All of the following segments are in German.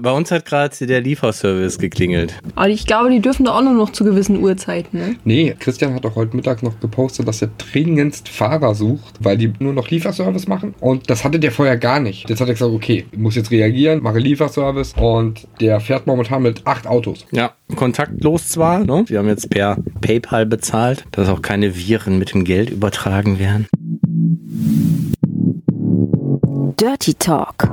Bei uns hat gerade der Lieferservice geklingelt. Aber ich glaube, die dürfen doch auch nur noch zu gewissen Uhrzeiten, ne? Nee, Christian hat auch heute Mittag noch gepostet, dass er dringendst Fahrer sucht, weil die nur noch Lieferservice machen. Und das hatte der vorher gar nicht. Jetzt hat er gesagt, okay, ich muss jetzt reagieren, mache Lieferservice. Und der fährt momentan mit acht Autos. Ja, kontaktlos zwar. Ne? Wir haben jetzt per PayPal bezahlt, dass auch keine Viren mit dem Geld übertragen werden. Dirty Talk.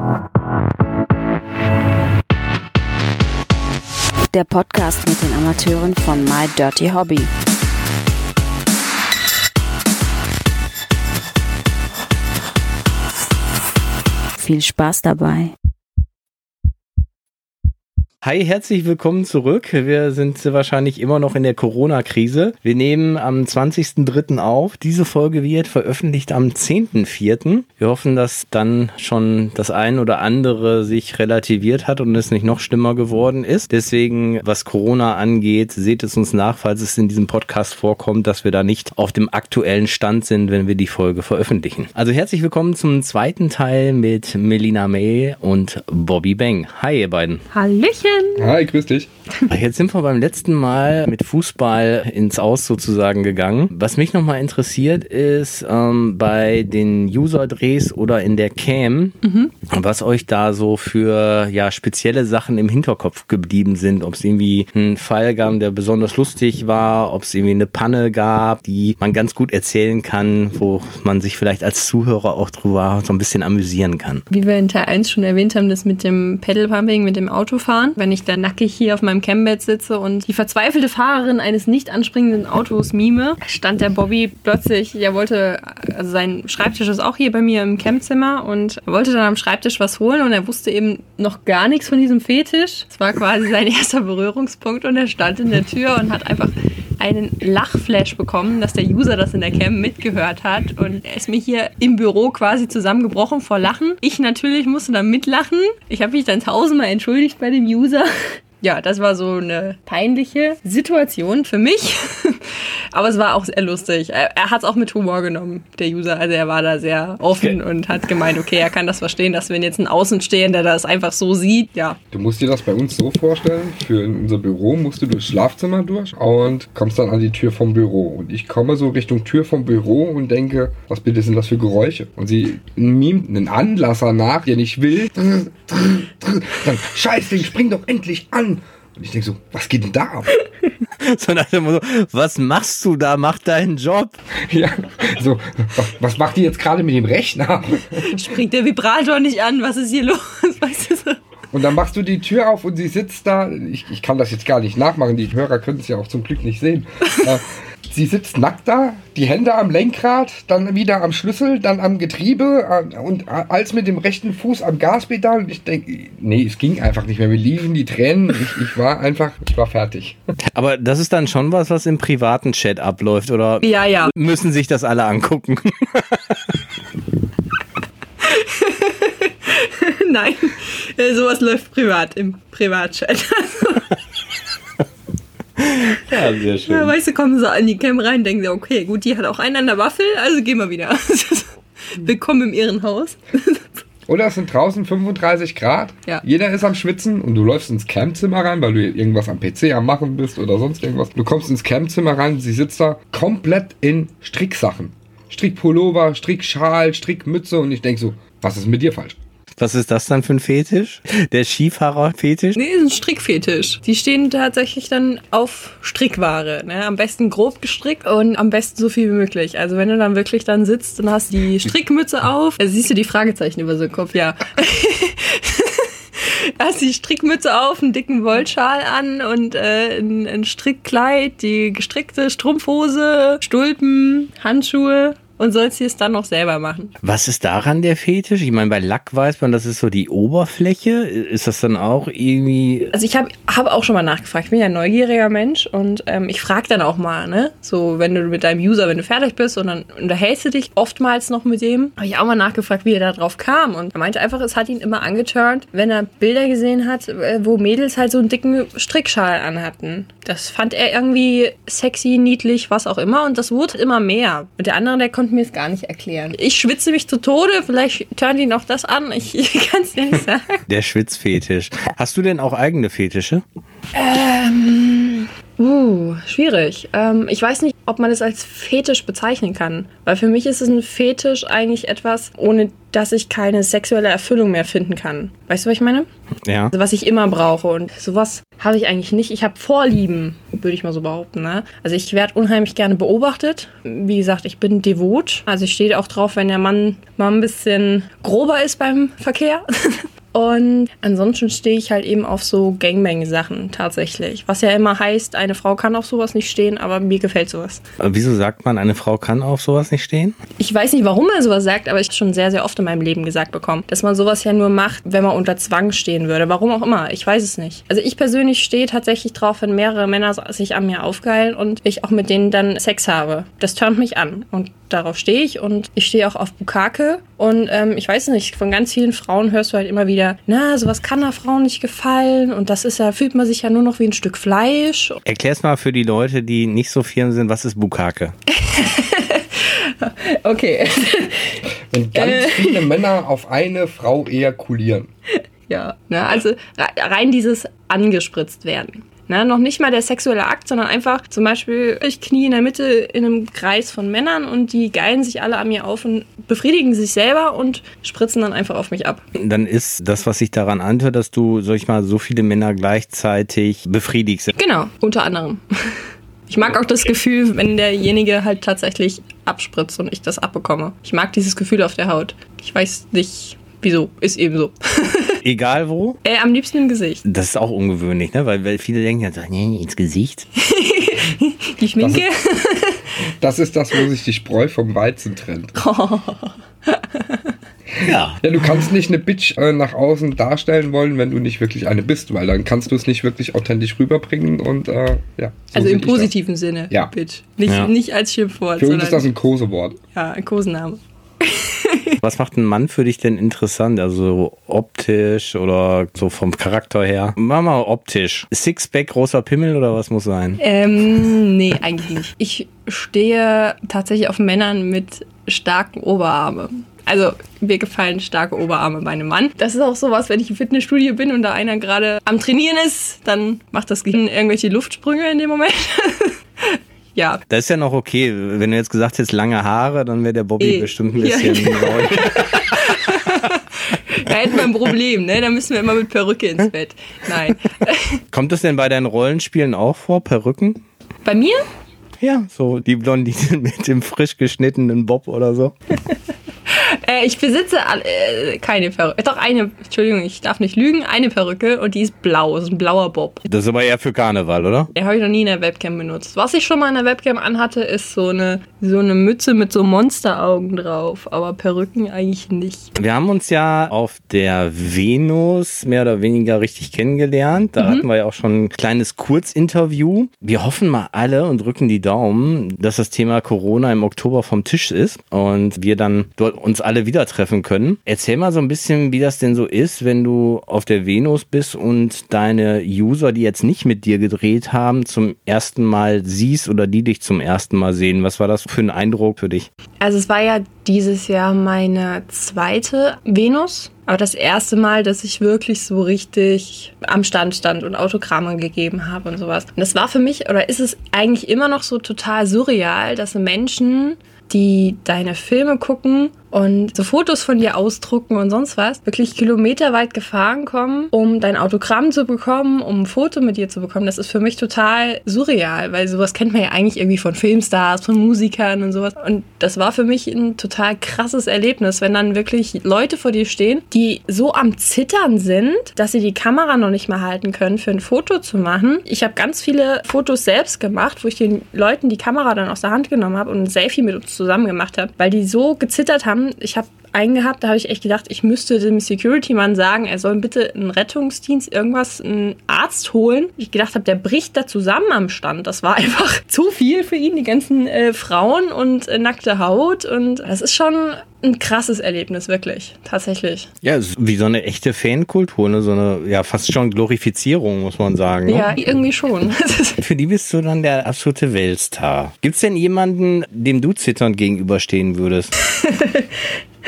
Der Podcast mit den Amateuren von My Dirty Hobby. Viel Spaß dabei. Hi, herzlich willkommen zurück. Wir sind wahrscheinlich immer noch in der Corona-Krise. Wir nehmen am 20.03. auf. Diese Folge wird veröffentlicht am 10.04. Wir hoffen, dass dann schon das ein oder andere sich relativiert hat und es nicht noch schlimmer geworden ist. Deswegen, was Corona angeht, seht es uns nach, falls es in diesem Podcast vorkommt, dass wir da nicht auf dem aktuellen Stand sind, wenn wir die Folge veröffentlichen. Also herzlich willkommen zum zweiten Teil mit Melina May und Bobby Bang. Hi, ihr beiden. Hallöchen! Hi, grüß dich. Jetzt sind wir beim letzten Mal mit Fußball ins Aus sozusagen gegangen. Was mich nochmal interessiert ist ähm, bei den User-Drehs oder in der Cam, mhm. was euch da so für ja, spezielle Sachen im Hinterkopf geblieben sind. Ob es irgendwie einen Fall gab, der besonders lustig war, ob es irgendwie eine Panne gab, die man ganz gut erzählen kann, wo man sich vielleicht als Zuhörer auch drüber so ein bisschen amüsieren kann. Wie wir in Teil 1 schon erwähnt haben, das mit dem Pedalpumping, mit dem Autofahren wenn ich da nackig hier auf meinem Cammbett sitze und die verzweifelte Fahrerin eines nicht anspringenden Autos mime, stand der Bobby plötzlich, er wollte, also sein Schreibtisch ist auch hier bei mir im Campzimmer und er wollte dann am Schreibtisch was holen und er wusste eben noch gar nichts von diesem Fetisch. Es war quasi sein erster Berührungspunkt und er stand in der Tür und hat einfach einen Lachflash bekommen, dass der User das in der Cam mitgehört hat und er ist mir hier im Büro quasi zusammengebrochen vor Lachen. Ich natürlich musste da mitlachen. Ich habe mich dann tausendmal entschuldigt bei dem User 的 ja, das war so eine peinliche Situation für mich. Aber es war auch sehr lustig. Er, er hat es auch mit Humor genommen, der User. Also er war da sehr offen okay. und hat gemeint, okay, er kann das verstehen, dass wenn jetzt ein Außenstehender das einfach so sieht, ja. Du musst dir das bei uns so vorstellen, für unser Büro musst du durchs Schlafzimmer durch und kommst dann an die Tür vom Büro. Und ich komme so Richtung Tür vom Büro und denke, was bitte sind das für Geräusche? Und sie mimt einen Anlasser nach, der nicht will. Dann, Scheiße, spring doch endlich an! Und ich denke so, was geht denn da ab? so nach dem Motto, was machst du da? Mach deinen Job. Ja, so, was macht die jetzt gerade mit dem Rechner? Springt der Vibrator nicht an? Was ist hier los? Weißt du so? Und dann machst du die Tür auf und sie sitzt da. Ich, ich kann das jetzt gar nicht nachmachen, die Hörer können es ja auch zum Glück nicht sehen. Sie sitzt nackt da, die Hände am Lenkrad, dann wieder am Schlüssel, dann am Getriebe äh, und äh, als mit dem rechten Fuß am Gaspedal. Und ich denke, nee, es ging einfach nicht mehr. Wir liefen die Tränen. Ich, ich war einfach, ich war fertig. Aber das ist dann schon was, was im privaten Chat abläuft, oder? Ja, ja. Müssen sich das alle angucken? Nein, äh, sowas läuft privat im Privatchat. Ja, sehr schön. Ja, weißt du, kommen so an die Cam rein, denken sie, okay, gut, die hat auch einen an der Waffel, also gehen wir wieder. Willkommen im Ehrenhaus. Oder es sind draußen 35 Grad. Ja. Jeder ist am Schwitzen und du läufst ins Campzimmer rein, weil du irgendwas am PC am Machen bist oder sonst irgendwas. Du kommst ins Campzimmer rein, sie sitzt da komplett in Stricksachen. Strickpullover, Strickschal, Strickmütze und ich denke so, was ist mit dir falsch? Was ist das dann für ein Fetisch? Der Skifahrer-Fetisch? Nee, ist ein Strickfetisch. Die stehen tatsächlich dann auf Strickware. Ne? Am besten grob gestrickt und am besten so viel wie möglich. Also wenn du dann wirklich dann sitzt und hast die Strickmütze auf, also siehst du die Fragezeichen über so Kopf, ja. hast die Strickmütze auf, einen dicken Wollschal an und äh, ein, ein Strickkleid, die gestrickte Strumpfhose, Stulpen, Handschuhe und sollst dir es dann noch selber machen. Was ist daran der Fetisch? Ich meine, bei Lack weiß man, das ist so die Oberfläche. Ist das dann auch irgendwie. Also ich habe hab auch schon mal nachgefragt. Ich bin ja ein neugieriger Mensch und ähm, ich frage dann auch mal, ne? So, wenn du mit deinem User, wenn du fertig bist und dann unterhältst du dich oftmals noch mit dem, habe ich auch mal nachgefragt, wie er da drauf kam. Und er meinte einfach, es hat ihn immer angeturnt, wenn er Bilder gesehen hat, äh, wo Mädels halt so einen dicken Strickschal anhatten. Das fand er irgendwie sexy, niedlich, was auch immer. Und das wurde immer mehr. Und der andere, der konnte konnten mir es gar nicht erklären. Ich schwitze mich zu Tode, vielleicht turnt ihn auch das an. Ich, ich kann es dir nicht sagen. Der Schwitzfetisch. Hast du denn auch eigene Fetische? Ähm, uh, schwierig. Ähm, ich weiß nicht, ob man es als Fetisch bezeichnen kann. Weil für mich ist es ein Fetisch eigentlich etwas, ohne dass ich keine sexuelle Erfüllung mehr finden kann. Weißt du, was ich meine? Ja. Also was ich immer brauche. Und sowas habe ich eigentlich nicht. Ich habe Vorlieben, würde ich mal so behaupten. Ne? Also ich werde unheimlich gerne beobachtet. Wie gesagt, ich bin devot. Also ich stehe auch drauf, wenn der Mann mal ein bisschen grober ist beim Verkehr. Und ansonsten stehe ich halt eben auf so Gangbang-Sachen tatsächlich. Was ja immer heißt, eine Frau kann auf sowas nicht stehen, aber mir gefällt sowas. Aber Wieso sagt man, eine Frau kann auf sowas nicht stehen? Ich weiß nicht, warum man sowas sagt, aber ich habe schon sehr, sehr oft in meinem Leben gesagt bekommen, dass man sowas ja nur macht, wenn man unter Zwang stehen würde. Warum auch immer, ich weiß es nicht. Also ich persönlich stehe tatsächlich drauf, wenn mehrere Männer sich an mir aufgeilen und ich auch mit denen dann Sex habe. Das turnt mich an und darauf stehe ich und ich stehe auch auf Bukake und ähm, ich weiß nicht, von ganz vielen Frauen hörst du halt immer wieder, na, sowas kann einer Frau nicht gefallen und das ist ja, fühlt man sich ja nur noch wie ein Stück Fleisch. Erklär's mal für die Leute, die nicht so firm sind, was ist Bukake? okay. Wenn ganz viele Männer auf eine Frau ejakulieren. Ja, ne, also rein dieses angespritzt werden. Ne, noch nicht mal der sexuelle Akt, sondern einfach zum Beispiel, ich knie in der Mitte in einem Kreis von Männern und die geilen sich alle an mir auf und befriedigen sich selber und spritzen dann einfach auf mich ab. Dann ist das, was sich daran anhört, dass du, sag ich mal, so viele Männer gleichzeitig befriedigst. Genau, unter anderem. Ich mag auch das Gefühl, wenn derjenige halt tatsächlich abspritzt und ich das abbekomme. Ich mag dieses Gefühl auf der Haut. Ich weiß nicht, wieso. Ist eben so. Egal wo? Äh, am liebsten im Gesicht. Das ist auch ungewöhnlich, ne? Weil, weil viele denken ja, so, nee, ins Gesicht. Die Schminke? Das ist das, wo sich die Spreu vom Weizen trennt. Ja. Ja, du kannst nicht eine Bitch äh, nach außen darstellen wollen, wenn du nicht wirklich eine bist, weil dann kannst du es nicht wirklich authentisch rüberbringen und äh, ja. so also im das. positiven Sinne. Ja. Bitch. Nicht, Ja. nicht als Schimpfwort, Für uns sondern ist das ein Kosewort. ja, ein Kosenname. Was macht ein Mann für dich denn interessant? Also optisch oder so vom Charakter her? Mach mal optisch. Sixpack, großer Pimmel oder was muss sein? Ähm, nee, eigentlich nicht. Ich stehe tatsächlich auf Männern mit starken Oberarmen. Also mir gefallen starke Oberarme bei einem Mann. Das ist auch sowas, wenn ich im Fitnessstudio bin und da einer gerade am Trainieren ist, dann macht das Gehirn irgendwelche Luftsprünge in dem Moment. ja. Das ist ja noch okay. Wenn du jetzt gesagt hättest, lange Haare, dann wäre der Bobby Eh. bestimmt ein Ja. bisschen neu. Da hätten wir ein Problem, ne? Da müssen wir immer mit Perücke ins Bett. Nein. Kommt das denn bei deinen Rollenspielen auch vor, Perücken? Bei mir? Ja, so die Blondine mit dem frisch geschnittenen Bob oder so. Äh, ich besitze äh, keine Perücke. Doch eine, Entschuldigung, ich darf nicht lügen, eine Perücke und die ist blau, ist ein blauer Bob. Das ist aber eher für Karneval, oder? Den habe ich noch nie in der Webcam benutzt. Was ich schon mal in der Webcam anhatte, ist so eine, so eine Mütze mit so Monsteraugen drauf. Aber Perücken eigentlich nicht. Wir haben uns ja auf der Venus mehr oder weniger richtig kennengelernt. Da hatten wir ja auch schon ein kleines Kurzinterview. Wir hoffen mal alle und drücken die Daumen, dass das Thema Corona im Oktober vom Tisch ist und wir dann dort uns alle wieder treffen können. Erzähl mal so ein bisschen, wie das denn so ist, wenn du auf der Venus bist und deine User, die jetzt nicht mit dir gedreht haben, zum ersten Mal siehst oder die dich zum ersten Mal sehen. Was war das für ein Eindruck für dich? Also es war ja dieses Jahr meine zweite Venus. Aber das erste Mal, dass ich wirklich so richtig am Stand stand und Autogramme gegeben habe und sowas. Und das war für mich, oder ist es eigentlich immer noch so total surreal, dass Menschen, die deine Filme gucken und so Fotos von dir ausdrucken und sonst was, wirklich kilometerweit gefahren kommen, um dein Autogramm zu bekommen, um ein Foto mit dir zu bekommen. Das ist für mich total surreal, weil sowas kennt man ja eigentlich irgendwie von Filmstars, von Musikern und sowas. Und das war für mich ein total krasses Erlebnis, wenn dann wirklich Leute vor dir stehen, die so am Zittern sind, dass sie die Kamera noch nicht mal halten können, für ein Foto zu machen. Ich habe ganz viele Fotos selbst gemacht, wo ich den Leuten die Kamera dann aus der Hand genommen habe und ein Selfie mit uns zusammen gemacht habe, weil die so gezittert haben. Ich habe einen gehabt, da habe ich echt gedacht, ich müsste dem Security-Mann sagen, er soll bitte einen Rettungsdienst, irgendwas, einen Arzt holen. Ich gedacht habe, der bricht da zusammen am Stand. Das war einfach zu viel für ihn, die ganzen äh, Frauen und äh, nackte Haut. Und das ist schon ein krasses Erlebnis, wirklich. Tatsächlich. Ja, es wie so eine echte Fankultur, ne? so eine ja fast schon Glorifizierung, muss man sagen. Ne? Ja, irgendwie schon. Für die bist du dann der absolute Weltstar. Gibt's denn jemanden, dem du zitternd gegenüberstehen würdest?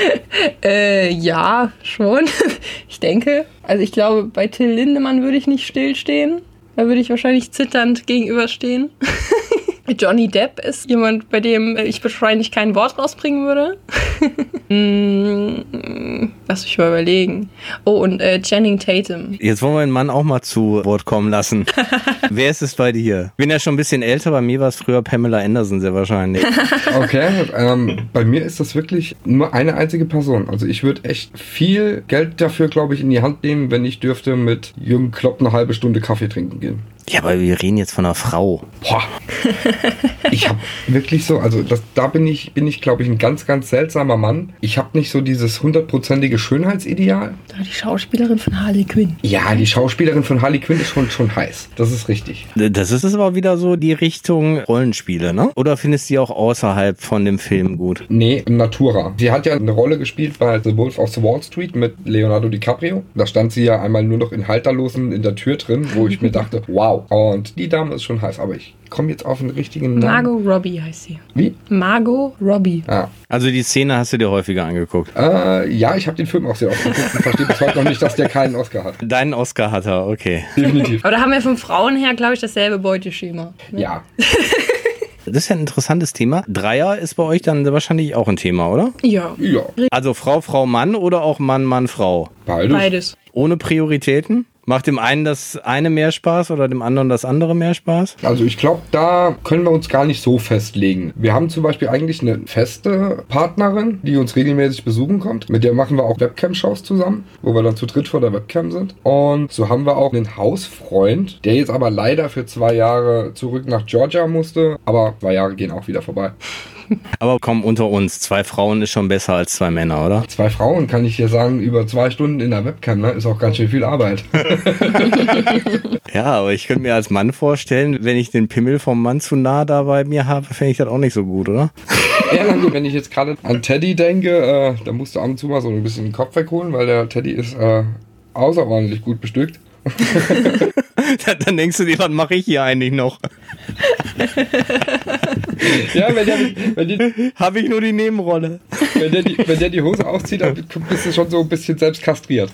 äh, ja, schon. Ich denke. Also ich glaube, bei Till Lindemann würde ich nicht stillstehen. Da würde ich wahrscheinlich zitternd gegenüberstehen. Johnny Depp ist jemand, bei dem ich wahrscheinlich kein Wort rausbringen würde. mm, lass mich mal überlegen. Oh, und äh, Channing Tatum. Jetzt wollen wir den Mann auch mal zu Wort kommen lassen. Wer ist es bei dir? Bin ja schon ein bisschen älter, bei mir war es früher Pamela Anderson sehr wahrscheinlich. Okay, ähm, bei mir ist das wirklich nur eine einzige Person. Also ich würde echt viel Geld dafür, glaube ich, in die Hand nehmen, wenn ich dürfte mit Jürgen Klopp eine halbe Stunde Kaffee trinken gehen. Ja, aber wir reden jetzt von einer Frau. Boah. Ich habe wirklich so, also das, da bin ich, bin ich, glaube ich, ein ganz, ganz seltsamer Mann. Ich habe nicht so dieses hundertprozentige Schönheitsideal. Da die Schauspielerin von Harley Quinn. Ja, die Schauspielerin von Harley Quinn ist schon, schon heiß. Das ist richtig. Das ist aber wieder so die Richtung Rollenspiele, ne? Oder findest du die auch außerhalb von dem Film gut? Nee, Natura. Sie hat ja eine Rolle gespielt bei The Wolf of the Wall Street mit Leonardo DiCaprio. Da stand sie ja einmal nur noch in Halterlosen in der Tür drin, wo ich mir dachte, wow. Und die Dame ist schon heiß, aber ich komme jetzt auf den richtigen Namen. Margot Robbie heißt sie. Wie? Margot Robbie. Ah. Also die Szene hast du dir häufiger angeguckt. Äh, ja, ich habe den Film auch sehr oft geguckt und verstehe bis heute noch nicht, dass der keinen Oscar hat. Deinen Oscar hat er, okay. Definitiv. Aber da haben wir von Frauen her, glaube ich, dasselbe Beuteschema. Ne? Ja. Das ist ja ein interessantes Thema. Dreier ist bei euch dann wahrscheinlich auch ein Thema, oder? Ja, Ja. Also Frau, Frau, Mann oder auch Mann, Mann, Frau? Beides. beides. Ohne Prioritäten? Macht dem einen das eine mehr Spaß oder dem anderen das andere mehr Spaß? Also ich glaube, da können wir uns gar nicht so festlegen. Wir haben zum Beispiel eigentlich eine feste Partnerin, die uns regelmäßig besuchen kommt. Mit der machen wir auch Webcam-Shows zusammen, wo wir dann zu dritt vor der Webcam sind. Und so haben wir auch einen Hausfreund, der jetzt aber leider für zwei Jahre zurück nach Georgia musste. Aber zwei Jahre gehen auch wieder vorbei. Aber komm, unter uns, zwei Frauen ist schon besser als zwei Männer, oder? Zwei Frauen kann ich dir sagen, über zwei Stunden in der Webcam, ne, ist auch ganz schön viel Arbeit. Ja, aber ich könnte mir als Mann vorstellen, wenn ich den Pimmel vom Mann zu nah da bei mir habe, fände ich das auch nicht so gut, oder? Ja, na gut, wenn ich jetzt gerade an Teddy denke, äh, da musst du ab und zu mal so ein bisschen den Kopf wegholen, weil der Teddy ist äh, außerordentlich gut bestückt. Dann denkst du dir, was mache ich hier eigentlich noch? Ja, wenn der, wenn, die, Habe ich nur die Nebenrolle. wenn, der die, wenn der die Hose auszieht, dann bist du schon so ein bisschen selbst kastriert.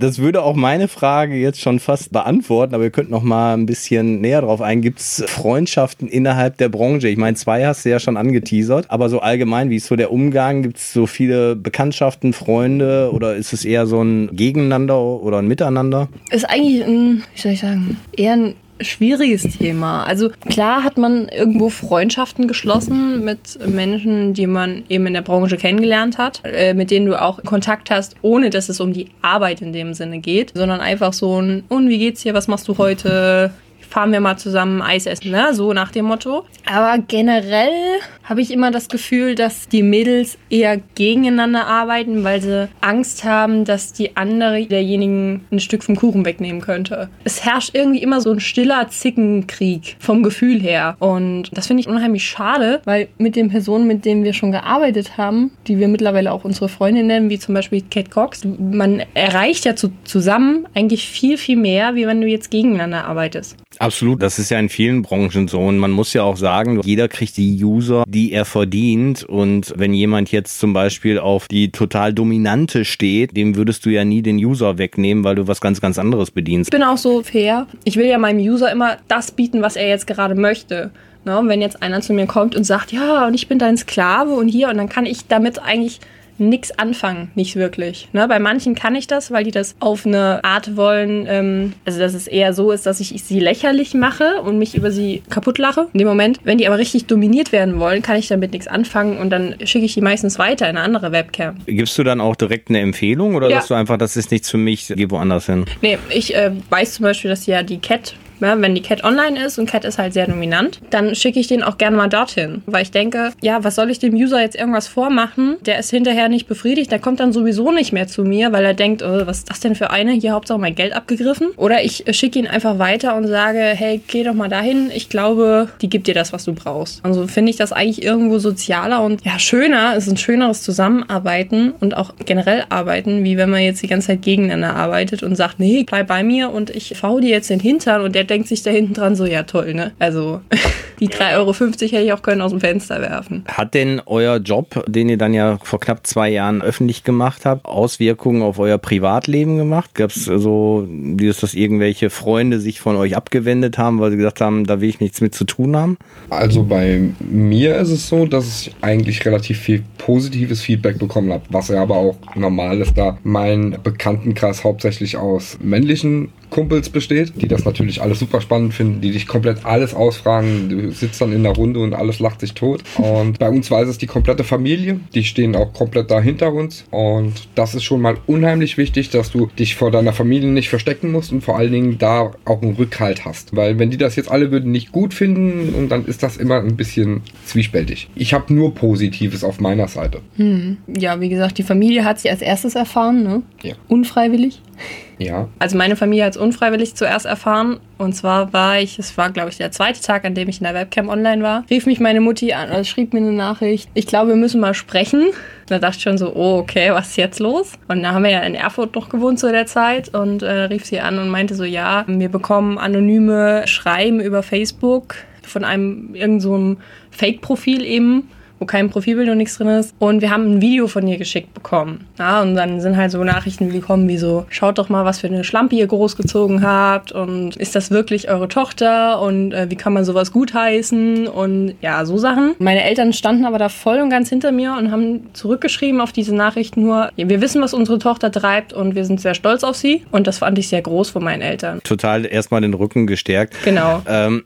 Das würde auch meine Frage jetzt schon fast beantworten, aber ihr könnt noch mal ein bisschen näher drauf ein. Gibt es Freundschaften innerhalb der Branche? Ich meine, zwei hast du ja schon angeteasert, aber so allgemein, wie ist so der Umgang? Gibt es so viele Bekanntschaften, Freunde oder ist es eher so ein Gegeneinander oder ein Miteinander? Ist eigentlich ein, wie soll ich sagen, eher ein schwieriges Thema. Also klar hat man irgendwo Freundschaften geschlossen mit Menschen, die man eben in der Branche kennengelernt hat, äh, mit denen du auch Kontakt hast, ohne dass es um die Arbeit in dem Sinne geht, sondern einfach so ein, und wie geht's dir, was machst du heute? Fahren wir mal zusammen Eis essen, ne? So nach dem Motto. Aber generell habe ich immer das Gefühl, dass die Mädels eher gegeneinander arbeiten, weil sie Angst haben, dass die andere derjenigen ein Stück vom Kuchen wegnehmen könnte. Es herrscht irgendwie immer so ein stiller Zickenkrieg vom Gefühl her. Und das finde ich unheimlich schade, weil mit den Personen, mit denen wir schon gearbeitet haben, die wir mittlerweile auch unsere Freundin nennen, wie zum Beispiel Kate Cox, man erreicht ja zu, zusammen eigentlich viel, viel mehr, wie wenn du jetzt gegeneinander arbeitest. Absolut, das ist ja in vielen Branchen so. Und man muss ja auch sagen, jeder kriegt die User, die er verdient. Und wenn jemand jetzt zum Beispiel auf die total dominante steht, dem würdest du ja nie den User wegnehmen, weil du was ganz, ganz anderes bedienst. Ich bin auch so fair. Ich will ja meinem User immer das bieten, was er jetzt gerade möchte. Ne? Und wenn jetzt einer zu mir kommt und sagt, ja, und ich bin dein Sklave und hier, und dann kann ich damit eigentlich nichts anfangen, nicht wirklich. Ne? Bei manchen kann ich das, weil die das auf eine Art wollen, ähm, also dass es eher so ist, dass ich sie lächerlich mache und mich über sie kaputt lache. In dem Moment, wenn die aber richtig dominiert werden wollen, kann ich damit nichts anfangen und dann schicke ich die meistens weiter in eine andere Webcam. Gibst du dann auch direkt eine Empfehlung oder Ja. sagst du einfach, das ist nichts für mich, geh woanders hin? Nee, ich äh, weiß zum Beispiel, dass ja die Cat Ja, wenn die Cat online ist und Cat ist halt sehr dominant, dann schicke ich den auch gerne mal dorthin. Weil ich denke, ja, was soll ich dem User jetzt irgendwas vormachen? Der ist hinterher nicht befriedigt, der kommt dann sowieso nicht mehr zu mir, weil er denkt, oh, was ist das denn für eine? Hier Hauptsache mein Geld abgegriffen. Oder ich schicke ihn einfach weiter und sage, hey, geh doch mal dahin. Ich glaube, die gibt dir das, was du brauchst. Also finde ich das eigentlich irgendwo sozialer und ja, schöner. Es ist ein schöneres Zusammenarbeiten und auch generell arbeiten, wie wenn man jetzt die ganze Zeit gegeneinander arbeitet und sagt, nee, bleib bei mir und ich faul dir jetzt den Hintern und der denkt sich da hinten dran so, ja toll, ne? Also die 3,50 Euro hätte ich auch können aus dem Fenster werfen. Hat denn euer Job, den ihr dann ja vor knapp zwei Jahren öffentlich gemacht habt, Auswirkungen auf euer Privatleben gemacht? Gab es so, dass irgendwelche Freunde sich von euch abgewendet haben, weil sie gesagt haben, da will ich nichts mit zu tun haben? Also bei mir ist es so, dass ich eigentlich relativ viel positives Feedback bekommen habe, was ja aber auch normal ist, da mein Bekanntenkreis hauptsächlich aus männlichen Kumpels besteht, die das natürlich alles super spannend finden, die dich komplett alles ausfragen. Du sitzt dann in der Runde und alles lacht sich tot. Und bei uns weiß es die komplette Familie. Die stehen auch komplett da hinter uns. Und das ist schon mal unheimlich wichtig, dass du dich vor deiner Familie nicht verstecken musst und vor allen Dingen da auch einen Rückhalt hast. Weil wenn die das jetzt alle würden nicht gut finden und dann ist das immer ein bisschen zwiespältig. Ich habe nur Positives auf meiner Seite. Hm. Ja, wie gesagt, die Familie hat sich als erstes erfahren, ne? Ja. Unfreiwillig. Ja. Also meine Familie hat es unfreiwillig zuerst erfahren. Und zwar war ich, es war glaube ich der zweite Tag, an dem ich in der Webcam online war, rief mich meine Mutti an oder schrieb mir eine Nachricht, ich glaube, wir müssen mal sprechen. Da dachte ich schon so, oh, okay, was ist jetzt los? Und da haben wir ja in Erfurt noch gewohnt zu der Zeit und äh, rief sie an und meinte so, ja, wir bekommen anonyme Schreiben über Facebook von einem irgend so Fake-Profil eben wo kein Profilbild und nichts drin ist. Und wir haben ein Video von ihr geschickt bekommen. Ja, und dann sind halt so Nachrichten gekommen wie so, schaut doch mal, was für eine Schlampe ihr großgezogen habt und ist das wirklich eure Tochter und äh, wie kann man sowas gutheißen und ja, so Sachen. Meine Eltern standen aber da voll und ganz hinter mir und haben zurückgeschrieben auf diese Nachrichten nur, ja, wir wissen, was unsere Tochter treibt und wir sind sehr stolz auf sie. Und das fand ich sehr groß von meinen Eltern. Total erstmal den Rücken gestärkt. Genau. Ähm,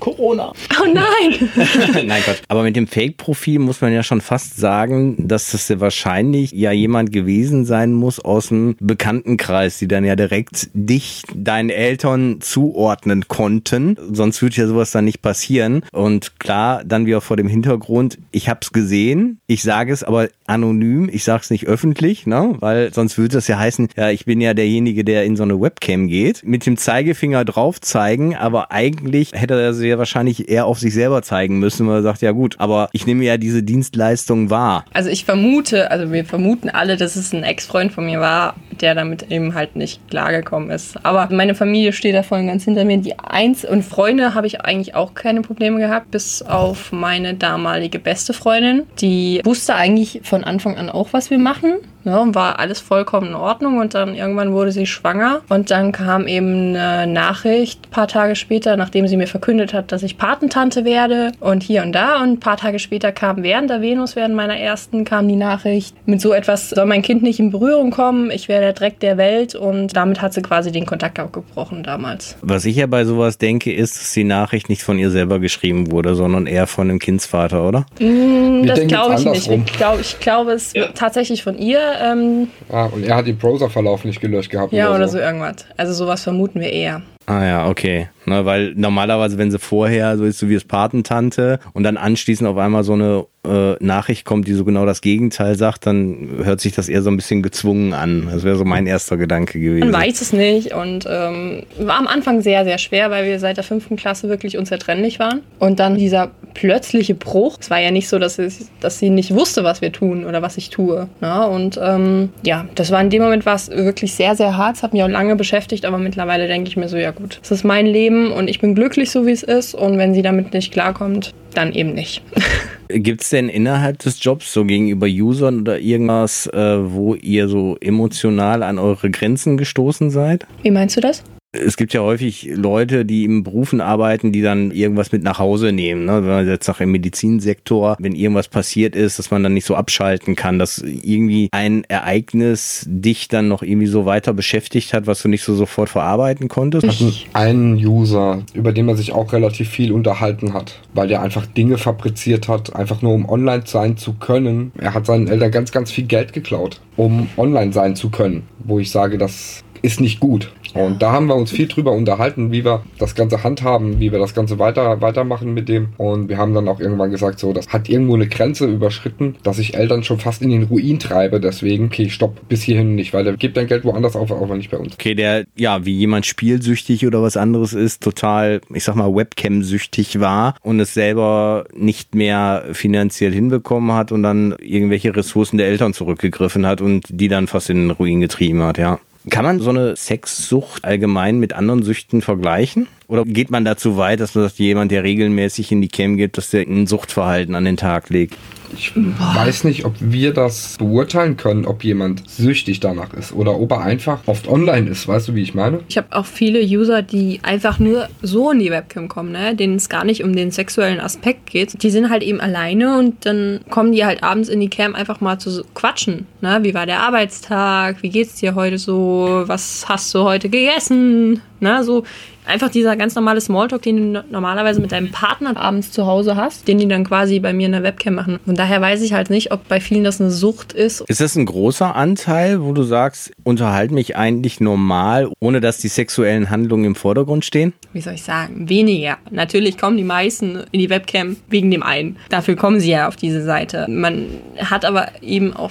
Corona. Oh nein! Nein, Gott. Aber mit dem Fake-Profil muss man ja schon fast sagen, dass das ja wahrscheinlich ja jemand gewesen sein muss aus dem Bekanntenkreis, die dann ja direkt dich deinen Eltern zuordnen konnten. Sonst würde ja sowas dann nicht passieren. Und klar, dann wieder vor dem Hintergrund, ich habe es gesehen, ich sage es aber anonym, ich sage es nicht öffentlich, ne? weil sonst würde das ja heißen, ja, ich bin ja derjenige, der in so eine Webcam geht, mit dem Zeigefinger drauf zeigen, aber eigentlich hätte er sehr wahrscheinlich eher auf sich selber zeigen müssen, weil er sagt, ja gut, aber ich nehme ja diese Dienstleistung wahr. Also ich vermute, also wir vermuten alle, dass es ein Ex-Freund von mir war, der damit eben halt nicht klargekommen ist. Aber meine Familie steht da voll ganz hinter mir. Die Eins und Freunde habe ich eigentlich auch keine Probleme gehabt, bis auf meine damalige beste Freundin. Die wusste eigentlich von Anfang an auch, was wir machen. Ja, und war alles vollkommen in Ordnung und dann irgendwann wurde sie schwanger und dann kam eben eine Nachricht ein paar Tage später, nachdem sie mir verkündet hat, dass ich Patentante werde und hier und da und ein paar Tage später kam während der Venus, während meiner ersten, kam die Nachricht, mit so etwas soll mein Kind nicht in Berührung kommen, ich wäre der Dreck der Welt und damit hat sie quasi den Kontakt abgebrochen damals. Was ich ja bei sowas denke, ist, dass die Nachricht nicht von ihr selber geschrieben wurde, sondern eher von dem Kindsvater, oder? Mm, das glaube ich nicht. andersrum. Ich glaube, ich glaube es wird tatsächlich von ihr. Ähm, Ah, und er hat den Browserverlauf nicht gelöscht gehabt. ja, oder so irgendwas. Also sowas vermuten wir eher. Ah ja, okay. Ne, weil normalerweise, wenn sie vorher so ist, so wie es Patentante und dann anschließend auf einmal so eine äh, Nachricht kommt, die so genau das Gegenteil sagt, dann hört sich das eher so ein bisschen gezwungen an. Das wäre so mein erster Gedanke gewesen. Man weiß es nicht und ähm, war am Anfang sehr, sehr schwer, weil wir seit der fünften Klasse wirklich unzertrennlich waren. Und dann dieser plötzliche Bruch. Es war ja nicht so, dass sie, dass sie nicht wusste, was wir tun oder was ich tue. Na? Und ähm, ja, das war in dem Moment war es wirklich sehr, sehr hart. Es hat mich auch lange beschäftigt, aber mittlerweile denke ich mir so, ja gut, es ist mein Leben und ich bin glücklich, so wie es ist. Und wenn sie damit nicht klarkommt, dann eben nicht. Gibt es denn innerhalb des Jobs so gegenüber Usern oder irgendwas, äh, wo ihr so emotional an eure Grenzen gestoßen seid? Wie meinst du das? Es gibt ja häufig Leute, die im Berufen arbeiten, die dann irgendwas mit nach Hause nehmen. Ne? Wenn man jetzt auch im Medizinsektor, wenn irgendwas passiert ist, dass man dann nicht so abschalten kann, dass irgendwie ein Ereignis dich dann noch irgendwie so weiter beschäftigt hat, was du nicht so sofort verarbeiten konntest. hatten einen User, über den man sich auch relativ viel unterhalten hat, weil der einfach Dinge fabriziert hat, einfach nur um online sein zu können. Er hat seinen Eltern ganz, ganz viel Geld geklaut, um online sein zu können. Wo ich sage, das ist nicht gut. Und da haben wir uns viel drüber unterhalten, wie wir das Ganze handhaben, wie wir das Ganze weiter, weitermachen mit dem. Und wir haben dann auch irgendwann gesagt, so, das hat irgendwo eine Grenze überschritten, dass ich Eltern schon fast in den Ruin treibe. Deswegen, okay, stopp, bis hierhin nicht, weil er gibt dein Geld woanders auf, aber nicht bei uns. Okay, der, ja, wie jemand spielsüchtig oder was anderes ist, total, ich sag mal, Webcam-süchtig war und es selber nicht mehr finanziell hinbekommen hat und dann irgendwelche Ressourcen der Eltern zurückgegriffen hat und die dann fast in den Ruin getrieben hat, ja. Kann man so eine Sexsucht allgemein mit anderen Süchten vergleichen? Oder geht man dazu weit, dass man sagt, jemand, der regelmäßig in die Cam geht, dass der ein Suchtverhalten an den Tag legt? Ich weiß nicht, ob wir das beurteilen können, ob jemand süchtig danach ist oder ob er einfach oft online ist. Weißt du, wie ich meine? Ich habe auch viele User, die einfach nur so in die Webcam kommen, ne? denen es gar nicht um den sexuellen Aspekt geht. Die sind halt eben alleine und dann kommen die halt abends in die Cam einfach mal zu quatschen. Ne? Wie war der Arbeitstag? Wie geht's dir heute so? Was hast du heute gegessen? Ne? So einfach dieser ganz normale Smalltalk, den du normalerweise mit deinem Partner abends zu Hause hast, den die dann quasi bei mir in der Webcam machen. Und daher weiß ich halt nicht, ob bei vielen das eine Sucht ist. Ist das ein großer Anteil, wo du sagst, unterhalte mich eigentlich normal, ohne dass die sexuellen Handlungen im Vordergrund stehen? Wie soll ich sagen? Weniger. Natürlich kommen die meisten in die Webcam wegen dem einen. Dafür kommen sie ja auf diese Seite. Man hat aber eben auch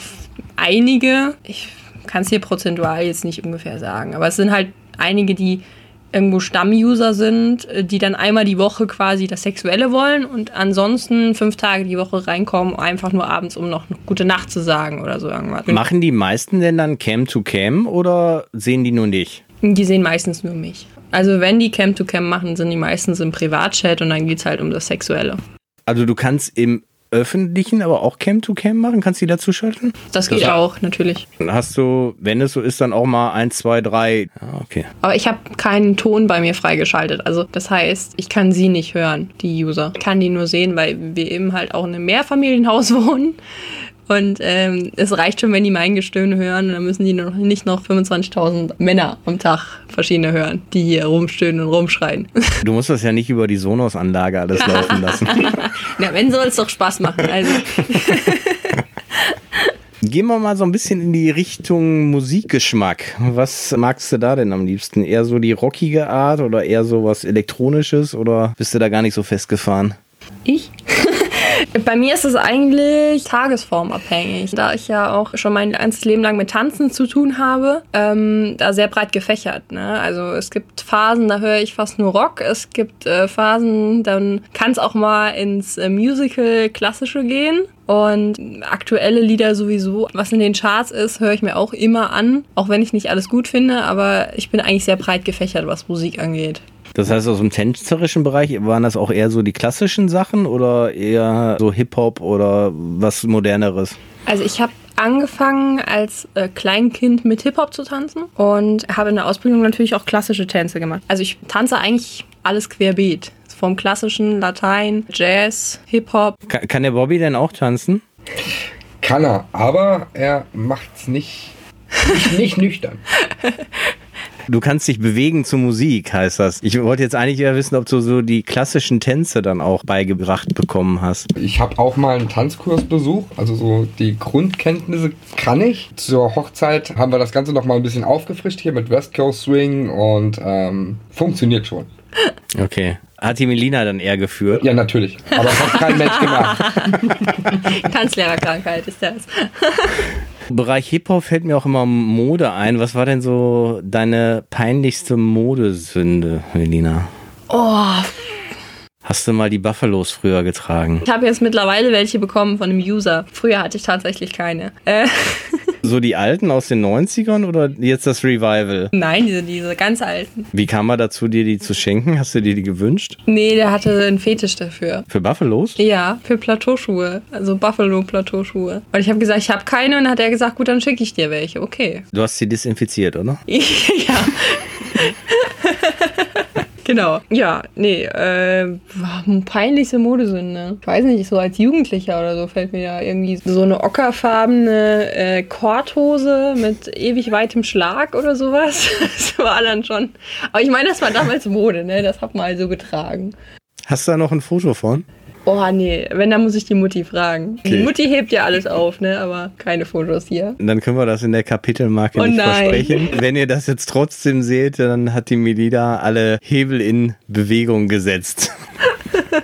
einige, ich kann es hier prozentual jetzt nicht ungefähr sagen, aber es sind halt einige, die irgendwo Stammuser sind, äh, die dann einmal die Woche quasi das Sexuelle wollen und ansonsten fünf Tage die Woche reinkommen, einfach nur abends, um noch eine gute Nacht zu sagen oder so irgendwas. Machen die meisten denn dann Cam to Cam oder sehen die nur dich? Die sehen meistens nur mich. Also wenn die Cam to Cam machen, sind die meistens im Privatchat und dann geht es halt um das Sexuelle. Also du kannst im öffentlichen, aber auch Cam-to-Cam machen? Kannst du die dazu schalten? Das geht Das- auch, natürlich. Dann hast du, wenn es so ist, dann auch mal eins, zwei, drei. Ja, okay. Aber ich habe keinen Ton bei mir freigeschaltet. Also das heißt, ich kann sie nicht hören, die User. Ich kann die nur sehen, weil wir eben halt auch in einem Mehrfamilienhaus wohnen. Und ähm, es reicht schon, wenn die mein Gestöhne hören. Und dann müssen die noch, nicht noch 25.000 Männer am Tag verschiedene hören, die hier rumstöhnen und rumschreien. Du musst das ja nicht über die Sonos-Anlage alles laufen lassen. Na, wenn soll es doch Spaß machen. Also Gehen wir mal so ein bisschen in die Richtung Musikgeschmack. Was magst du da denn am liebsten? Eher so die rockige Art oder eher so was Elektronisches oder bist du da gar nicht so festgefahren? Ich? Bei mir ist es eigentlich tagesformabhängig, da ich ja auch schon mein ganzes Leben lang mit Tanzen zu tun habe, ähm, da sehr breit gefächert. Ne? Also es gibt Phasen, da höre ich fast nur Rock, es gibt äh, Phasen, dann kann es auch mal ins äh, Musical Klassische gehen. Und aktuelle Lieder sowieso, was in den Charts ist, höre ich mir auch immer an, auch wenn ich nicht alles gut finde, aber ich bin eigentlich sehr breit gefächert, was Musik angeht. Das heißt, aus dem tänzerischen Bereich waren das auch eher so die klassischen Sachen oder eher so Hip-Hop oder was moderneres? Also ich habe angefangen als äh, Kleinkind mit Hip-Hop zu tanzen und habe in der Ausbildung natürlich auch klassische Tänze gemacht. Also ich tanze eigentlich alles querbeet. Vom klassischen Latein, Jazz, Hip-Hop. Ka- Kann der Bobby denn auch tanzen? Kann er, aber er macht's nicht, nicht, nicht nüchtern. Du kannst dich bewegen zu Musik, heißt das. Ich wollte jetzt eigentlich eher wissen, ob du so die klassischen Tänze dann auch beigebracht bekommen hast. Ich habe auch mal einen Tanzkurs besucht, also so die Grundkenntnisse kann ich. Zur Hochzeit haben wir das Ganze noch mal ein bisschen aufgefrischt hier mit West Coast Swing und ähm, funktioniert schon. Okay. Hat die Melina dann eher geführt? Ja, natürlich. Aber das hat kein Mensch gemacht. Tanzlehrerkrankheit ist das. Bereich Hip-Hop fällt mir auch immer Mode ein. Was war denn so deine peinlichste Modesünde, Melina? Oh, Hast du mal die Buffalos früher getragen? ich habe jetzt mittlerweile welche bekommen von einem User. Früher hatte ich tatsächlich keine. Äh, So die alten aus den 90ern oder jetzt das Revival? nein, diese, diese ganz alten. Wie kam er dazu, dir die zu schenken? Hast du dir die gewünscht? Nee, der hatte einen Fetisch dafür. Für Buffalos? Ja, für Plateauschuhe. Also Buffalo-Plateauschuhe. Und ich habe gesagt, ich habe keine. Und dann hat er gesagt, gut, dann schicke ich dir welche. Okay. Du hast sie desinfiziert, oder? ja. genau. Ja, nee, äh, peinlichste Modesünde. Ich weiß nicht, so als Jugendlicher oder so fällt mir ja irgendwie so eine ockerfarbene äh, Korthose mit ewig weitem Schlag oder sowas. Das war dann schon. Aber ich meine, das war damals Mode, ne? Das hat man also getragen. Hast du da noch ein Foto von? Oh nee, wenn, dann muss ich die Mutti fragen. Die Okay. Mutti hebt ja alles auf, ne? Aber keine Fotos hier. Dann können wir das in der Kapitelmarke Oh nicht nein. versprechen. Wenn ihr das jetzt trotzdem seht, dann hat die Melida alle Hebel in Bewegung gesetzt.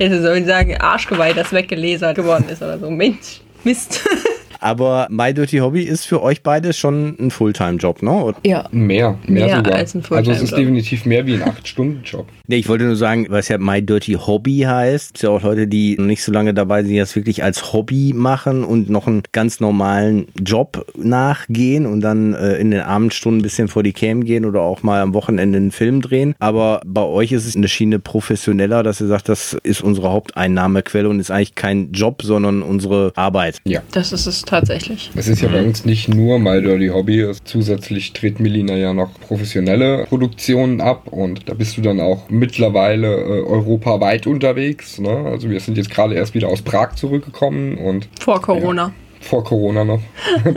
Jetzt sollen die sagen, Arschgeweih, das weggelesert geworden ist oder so. Mensch, Mist. Aber My Dirty Hobby ist für euch beide schon ein Fulltime-Job, ne? Oder- ja. Mehr, mehr, Mehr sogar. als ein also es ist Fulltime-Job. definitiv mehr wie ein 8-Stunden-Job. Nee, ich wollte nur sagen, was ja My Dirty Hobby heißt. Es ja auch Leute, die noch nicht so lange dabei sind, die das wirklich als Hobby machen und noch einen ganz normalen Job nachgehen und dann äh, in den Abendstunden ein bisschen vor die Cam gehen oder auch mal am Wochenende einen Film drehen. Aber bei euch ist es eine Schiene professioneller, dass ihr sagt, das ist unsere Haupteinnahmequelle und ist eigentlich kein Job, sondern unsere Arbeit. Ja. Das ist es tatsächlich. Es ist ja bei uns nicht nur My Dirty Hobby. Zusätzlich dreht Melina ja noch professionelle Produktionen ab und da bist du dann auch mittlerweile äh, europaweit unterwegs. Ne? Also wir sind jetzt gerade erst wieder aus Prag zurückgekommen und Vor Corona. Vor Corona noch.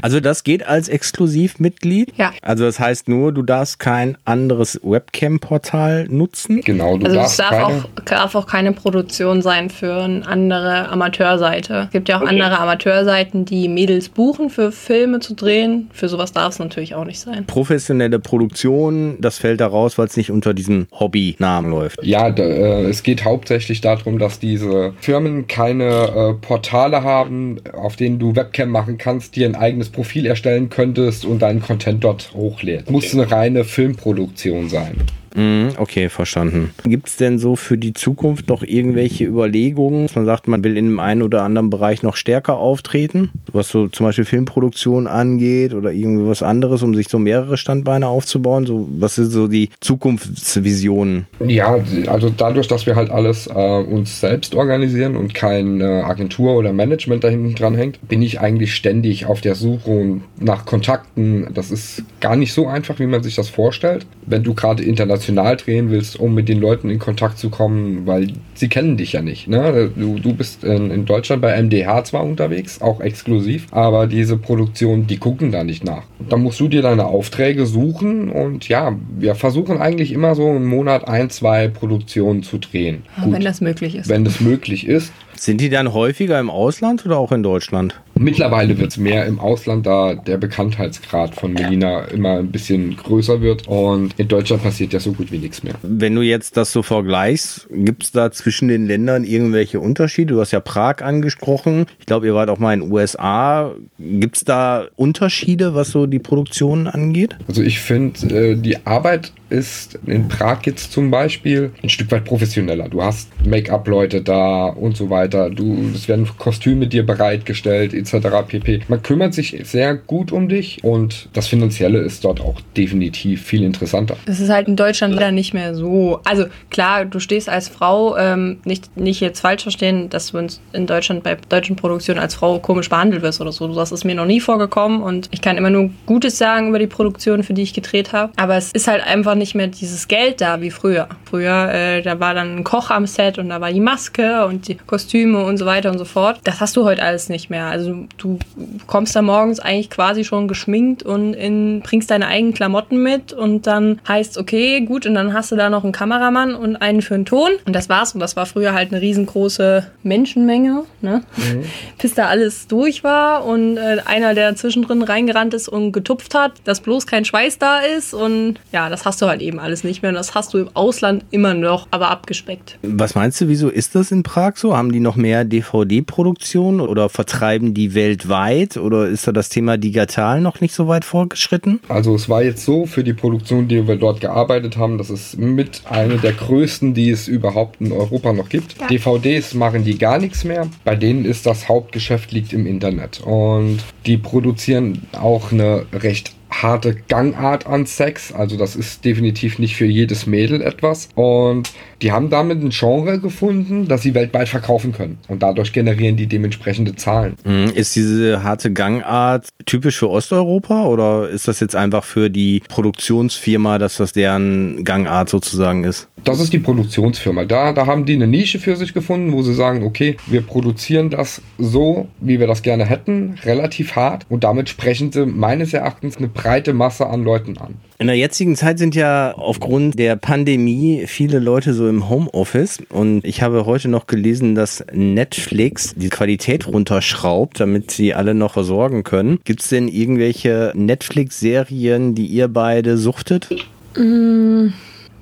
Also das geht als Exklusivmitglied. Ja. Also das heißt nur, du darfst kein anderes Webcam-Portal nutzen. Genau, du Also es darfst darf keine. auch, darf auch keine Produktion sein für eine andere Amateurseite. Es gibt ja auch andere Amateurseiten, die Mädels buchen, für Filme zu drehen. Für sowas darf es natürlich auch nicht sein. Professionelle Produktion, das fällt da raus, weil es nicht unter diesem Hobby-Namen läuft. Ja, da, äh, es geht hauptsächlich darum, dass diese Firmen keine äh, Portale haben, auf denen du Webcam machen kannst, dir ein eigenes Profil erstellen könntest und deinen Content dort hochlädst. Muss eine reine Filmproduktion sein. Mhm, okay, verstanden. Gibt es denn so für die Zukunft noch irgendwelche Überlegungen, dass man sagt, man will in dem einen oder anderen Bereich noch stärker auftreten, was so zum Beispiel Filmproduktion angeht oder irgendwie was anderes, um sich so mehrere Standbeine aufzubauen? So, was sind so die Zukunftsvisionen? Ja, also dadurch, dass wir halt alles äh, uns selbst organisieren und keine Agentur oder Management da hinten dran hängt, bin ich eigentlich ständig auf der Suche nach Kontakten. Das ist gar nicht so einfach, wie man sich das vorstellt. Wenn du gerade international drehen willst, um mit den Leuten in Kontakt zu kommen, weil sie kennen dich ja nicht. Ne? Du, du bist in, in Deutschland bei MDH zwar unterwegs, auch exklusiv, aber diese Produktion, die gucken da nicht nach. Da musst du dir deine Aufträge suchen und ja, wir versuchen eigentlich immer so im Monat ein, zwei Produktionen zu drehen. Aber wenn das möglich ist. wenn es möglich ist. Sind die dann häufiger im Ausland oder auch in Deutschland? Mittlerweile wird es mehr im Ausland, da der Bekanntheitsgrad von Melina immer ein bisschen größer wird. Und in Deutschland passiert ja so gut wie nichts mehr. Wenn du jetzt das so vergleichst, gibt es da zwischen den Ländern irgendwelche Unterschiede? Du hast ja Prag angesprochen. Ich glaube, ihr wart auch mal in den USA. Gibt es da Unterschiede, was so die Produktion angeht? Also ich finde, äh, die Arbeit ist in Prag jetzt zum Beispiel ein Stück weit professioneller. Du hast Make-up-Leute da und so weiter. Du, es werden Kostüme dir bereitgestellt etc. pp. Man kümmert sich sehr gut um dich und das Finanzielle ist dort auch definitiv viel interessanter. Es ist halt in Deutschland leider nicht mehr so. Also klar, du stehst als Frau, ähm, nicht, nicht jetzt falsch verstehen, dass du uns in Deutschland bei deutschen Produktionen als Frau komisch behandelt wirst oder so. Das ist mir noch nie vorgekommen und ich kann immer nur Gutes sagen über die Produktion, für die ich gedreht habe. Aber es ist halt einfach nicht mehr dieses Geld da wie früher. Früher, äh, da war dann ein Koch am Set und da war die Maske und die Kostüme und so weiter und so fort. Das hast du heute alles nicht mehr. Also du kommst da morgens eigentlich quasi schon geschminkt und in, bringst deine eigenen Klamotten mit und dann heißt okay, gut, und dann hast du da noch einen Kameramann und einen für den Ton und das war's. Und das war früher halt eine riesengroße Menschenmenge, ne? Bis da alles durch war und äh, einer, der zwischendrin reingerannt ist und getupft hat, dass bloß kein Schweiß da ist und ja, das hast du halt eben alles nicht mehr und das hast du im Ausland immer noch, aber abgespeckt. Was meinst du, wieso ist das in Prag so? Haben die noch mehr DVD-Produktion oder vertreiben die weltweit oder ist da das Thema digital noch nicht so weit fortgeschritten? Also es war jetzt so für die Produktion, die wir dort gearbeitet haben, das ist mit eine der größten, die es überhaupt in Europa noch gibt. DVDs machen die gar nichts mehr. Bei denen ist das Hauptgeschäft liegt im Internet und die produzieren auch eine recht harte Gangart an Sex. Also das ist definitiv nicht für jedes Mädel etwas. Und die haben damit ein Genre gefunden, das sie weltweit verkaufen können. Und dadurch generieren die dementsprechende Zahlen. Mhm. Ist diese harte Gangart typisch für Osteuropa oder ist das jetzt einfach für die Produktionsfirma, dass das deren Gangart sozusagen ist? Das ist die Produktionsfirma. Da, da haben die eine Nische für sich gefunden, wo sie sagen, okay, wir produzieren das so, wie wir das gerne hätten, relativ hart und damit sprechen sie meines Erachtens eine breite Masse an Leuten an. In der jetzigen Zeit sind ja aufgrund der Pandemie viele Leute so im Homeoffice und ich habe heute noch gelesen, dass Netflix die Qualität runterschraubt, damit sie alle noch versorgen können. Gibt es denn irgendwelche Netflix-Serien, die ihr beide suchtet?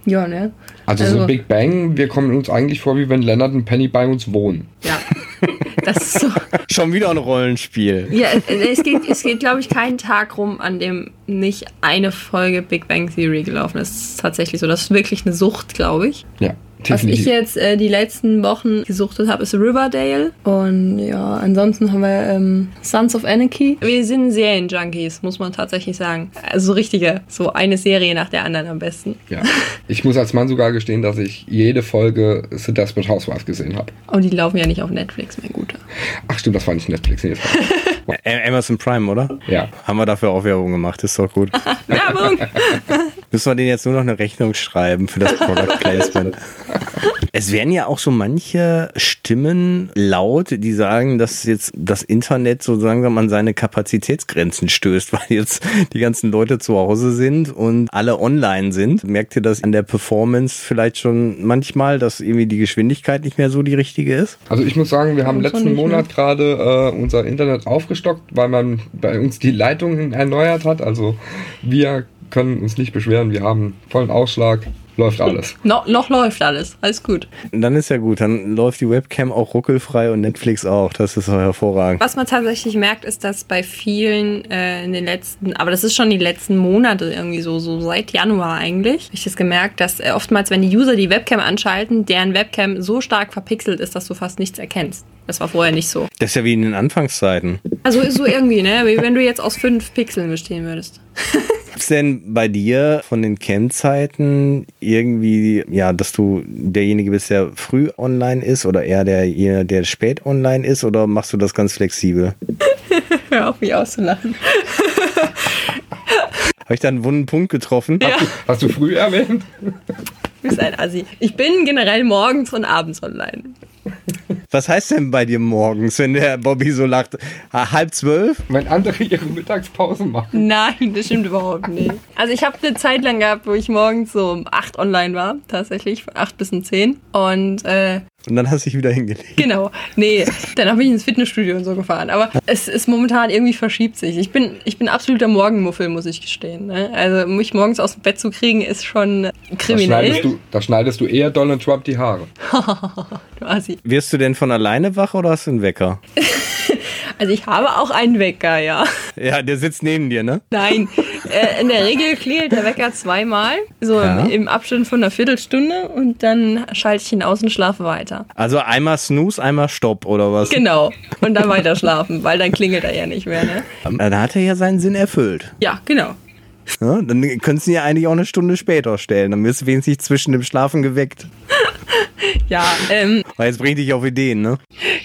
Ja, ne? Also, Also- so Big Bang, wir kommen uns eigentlich vor, wie wenn Leonard und Penny bei uns wohnen. Ja. Das ist so. Schon wieder ein Rollenspiel. Ja, es geht, es geht glaube ich, keinen Tag rum, an dem nicht eine Folge Big Bang Theory gelaufen ist. Das ist tatsächlich so. Das ist wirklich eine Sucht, glaube ich. Ja, Was ich definitiv. jetzt äh, die letzten Wochen gesuchtet habe, ist Riverdale. Und ja, ansonsten haben wir ähm, Sons of Anarchy. Wir sind Serienjunkies, muss man tatsächlich sagen. Also richtige, so eine Serie nach der anderen am besten. Ja. Ich muss als Mann sogar gestehen, dass ich jede Folge The Desperate Housewife gesehen habe. Und die laufen ja nicht auf Netflix, mein Guter. Ach stimmt, das war nicht Netflix. Nee, das war, Ä- Amazon Prime, oder? ja. Haben wir dafür auch Werbung gemacht, ist doch gut. Werbung! Müssen wir denen jetzt nur noch eine Rechnung schreiben für das Product Placement. Es werden ja auch so manche Stimmen laut, die sagen, dass jetzt das Internet so langsam an seine Kapazitätsgrenzen stößt, weil jetzt die ganzen Leute zu Hause sind und alle online sind. Merkt ihr das an der Performance vielleicht schon manchmal, dass irgendwie die Geschwindigkeit nicht mehr so die richtige ist? Also ich muss sagen, wir haben letzten? Monat gerade äh, unser Internet aufgestockt, weil man bei uns die Leitungen erneuert hat. Also wir können uns nicht beschweren, wir haben vollen Ausschlag, läuft alles. No, noch läuft alles. Alles gut. Dann ist ja gut, dann läuft die Webcam auch ruckelfrei und Netflix auch. Das ist doch hervorragend. Was man tatsächlich merkt, ist, dass bei vielen äh, in den letzten, aber das ist schon die letzten Monate irgendwie so, so seit Januar eigentlich, habe ich das gemerkt, dass äh, oftmals, wenn die User die Webcam anschalten, deren Webcam so stark verpixelt ist, dass du fast nichts erkennst. Das war vorher nicht so. Das ist ja wie in den Anfangszeiten. Also so irgendwie, ne? Wie wenn du jetzt aus fünf Pixeln bestehen würdest. Denn bei dir von den Cam-Zeiten irgendwie, ja, dass du derjenige bist, der früh online ist oder eher der, der spät online ist oder machst du das ganz flexibel? Hör auf, mich auszulachen. Habe ich da einen wunden Punkt getroffen? Ja. Hast du früh erwähnt? Du bist ein Assi. Ich bin generell morgens und abends online. Was heißt denn bei dir morgens, wenn der Bobby so lacht? Ha- Halb zwölf? Wenn andere ihre Mittagspause machen. Nein, das stimmt überhaupt nicht. Also ich habe eine Zeit lang gehabt, wo ich morgens so um 8 online war, tatsächlich, von 8 bis um 10. Und äh, Und dann hast du dich wieder hingelegt. genau, nee, dann bin ich ins Fitnessstudio und so gefahren. Aber es ist momentan irgendwie verschiebt sich. Ich bin, ich bin absoluter Morgenmuffel, muss ich gestehen. Ne? Also mich morgens aus dem Bett zu kriegen, ist schon Da kriminell. schneidest, du, da schneidest du eher Donald Trump die Haare. Du Assi. Wirst du denn von alleine wach oder hast du einen Wecker? Also ich habe auch einen Wecker, ja. Ja, der sitzt neben dir, ne? Nein, äh, in der Regel klingelt der Wecker zweimal, so Ja. im, Abstand von einer Viertelstunde und dann schalte ich ihn aus und schlafe weiter. Also einmal Snooze, einmal Stopp oder was? Genau. Und dann weiter schlafen, weil dann klingelt er ja nicht mehr, ne? Dann hat er ja seinen Sinn erfüllt. Ja, genau. Ja, dann könntest du ihn ja eigentlich auch eine Stunde später stellen. Dann wirst du wenigstens zwischen dem Schlafen geweckt. Ja, ähm, Weil jetzt bringt dich auf Ideen, ne?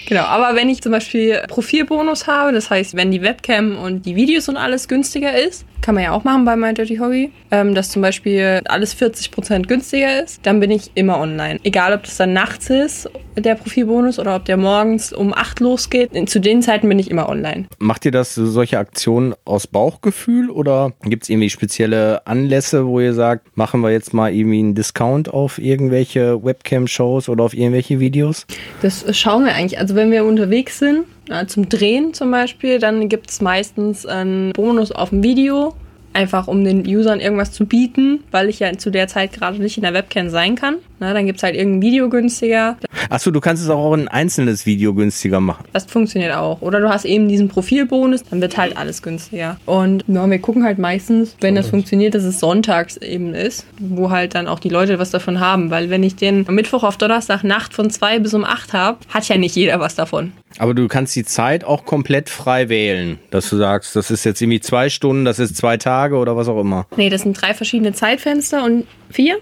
Genau. Aber wenn ich zum Beispiel Profilbonus habe, das heißt, wenn die Webcam und die Videos und alles günstiger ist, kann man ja auch machen bei My Dirty Hobby, ähm, dass zum Beispiel alles 40% günstiger ist, dann bin ich immer online. Egal, ob das dann nachts ist, der Profilbonus, oder ob der morgens um 8 losgeht. Zu den Zeiten bin ich immer online. Macht ihr das so solche Aktionen aus Bauchgefühl oder gibt es irgendwie spezielle Anlässe, wo ihr sagt, machen wir jetzt mal irgendwie einen Discount auf irgendwelche Webcam-Shows oder auf irgendwelche Videos? Das schauen wir eigentlich. Also wenn wir unterwegs sind, zum Drehen zum Beispiel, dann gibt es meistens einen Bonus auf dem Video. Einfach um den Usern irgendwas zu bieten, weil ich ja zu der Zeit gerade nicht in der Webcam sein kann. Na, dann gibt es halt irgendein Video günstiger. Achso, du kannst es auch ein einzelnes Video günstiger machen. Das funktioniert auch. Oder du hast eben diesen Profilbonus, dann wird halt alles günstiger. Und ja, wir gucken halt meistens, wenn das funktioniert, dass es sonntags eben ist, wo halt dann auch die Leute was davon haben. Weil wenn ich den Mittwoch auf Donnerstag Nacht von zwei bis um acht habe, hat ja nicht jeder was davon. Aber du kannst die Zeit auch komplett frei wählen, dass du sagst, das ist jetzt irgendwie zwei Stunden, das ist zwei Tage oder was auch immer. Nee, das sind drei verschiedene Zeitfenster und vier?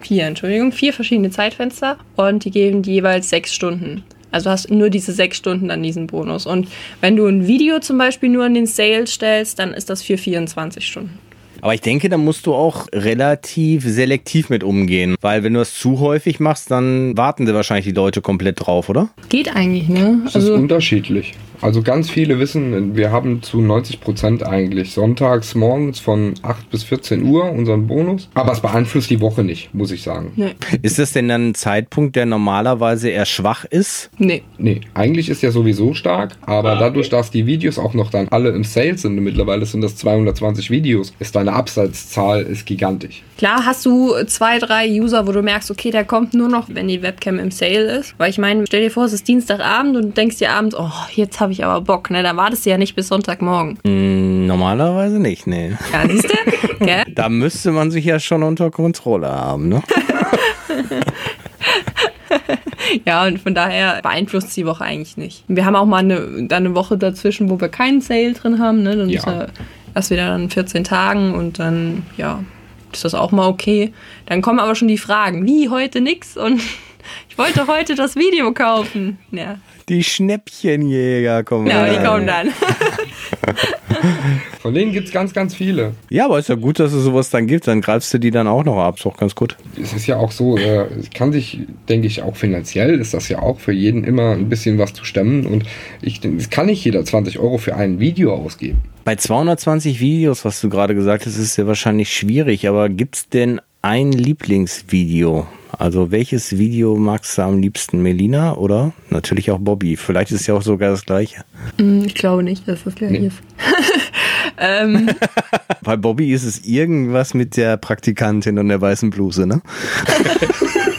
Vier, Entschuldigung, vier verschiedene Zeitfenster und die geben die jeweils sechs Stunden. Also hast nur diese sechs Stunden dann diesen Bonus. Und wenn du ein Video zum Beispiel nur in den Sale stellst, dann ist das für 24 Stunden. Aber ich denke, da musst du auch relativ selektiv mit umgehen, weil wenn du das zu häufig machst, dann warten sie wahrscheinlich die Leute komplett drauf, oder? Geht eigentlich, ne? Das ist unterschiedlich. Also ganz viele wissen, wir haben zu 90 Prozent eigentlich sonntags morgens von 8 bis 14 Uhr unseren Bonus. Aber es beeinflusst die Woche nicht, muss ich sagen. Nee. Ist das denn dann ein Zeitpunkt, der normalerweise eher schwach ist? Nee. Nee, eigentlich ist er sowieso stark, aber dadurch, dass die Videos auch noch dann alle im Sale sind, und mittlerweile sind das 220 Videos, ist deine Absatzzahl ist gigantisch. Klar hast du zwei, drei User, wo du merkst, okay, der kommt nur noch, wenn die Webcam im Sale ist. Weil ich meine, stell dir vor, es ist Dienstagabend und du denkst dir abends, oh, jetzt habe ich aber Bock, ne? Dann wartest du ja nicht bis Sonntagmorgen. Hm, normalerweise nicht, nee. Ja, siehst du? Gell? Da müsste man sich ja schon unter Kontrolle haben, ne? Ja, und von daher beeinflusst die Woche eigentlich nicht. Wir haben auch mal eine, dann eine Woche dazwischen, wo wir keinen Sale drin haben, ne? Dann Ja. ist er erst wieder dann 14 Tagen und dann, ja, ist das auch mal okay. Dann kommen aber schon die Fragen, wie heute nix und ich wollte heute das Video kaufen. Ja, Die Schnäppchenjäger kommen. ja die kommen dann. Von denen gibt es ganz, ganz viele. Ja, aber ist ja gut, dass es sowas dann gibt. Dann greifst du die dann auch noch ab. Ist doch ganz gut. Es ist ja auch so, äh, es kann sich, denke ich, auch finanziell ist das ja auch für jeden immer ein bisschen was zu stemmen. Und ich denke, es kann nicht jeder 20 Euro für ein Video ausgeben. Bei 220 Videos, was du gerade gesagt hast, ist es ja wahrscheinlich schwierig. Aber gibt's denn ein Lieblingsvideo? Also welches Video magst du am liebsten? Melina oder natürlich auch Bobby? Vielleicht ist es ja auch sogar das gleiche. Hm, Ich glaube nicht, dass das gleich Nee. ist. ähm, Bei Bobby ist es irgendwas mit der Praktikantin und der weißen Bluse, ne?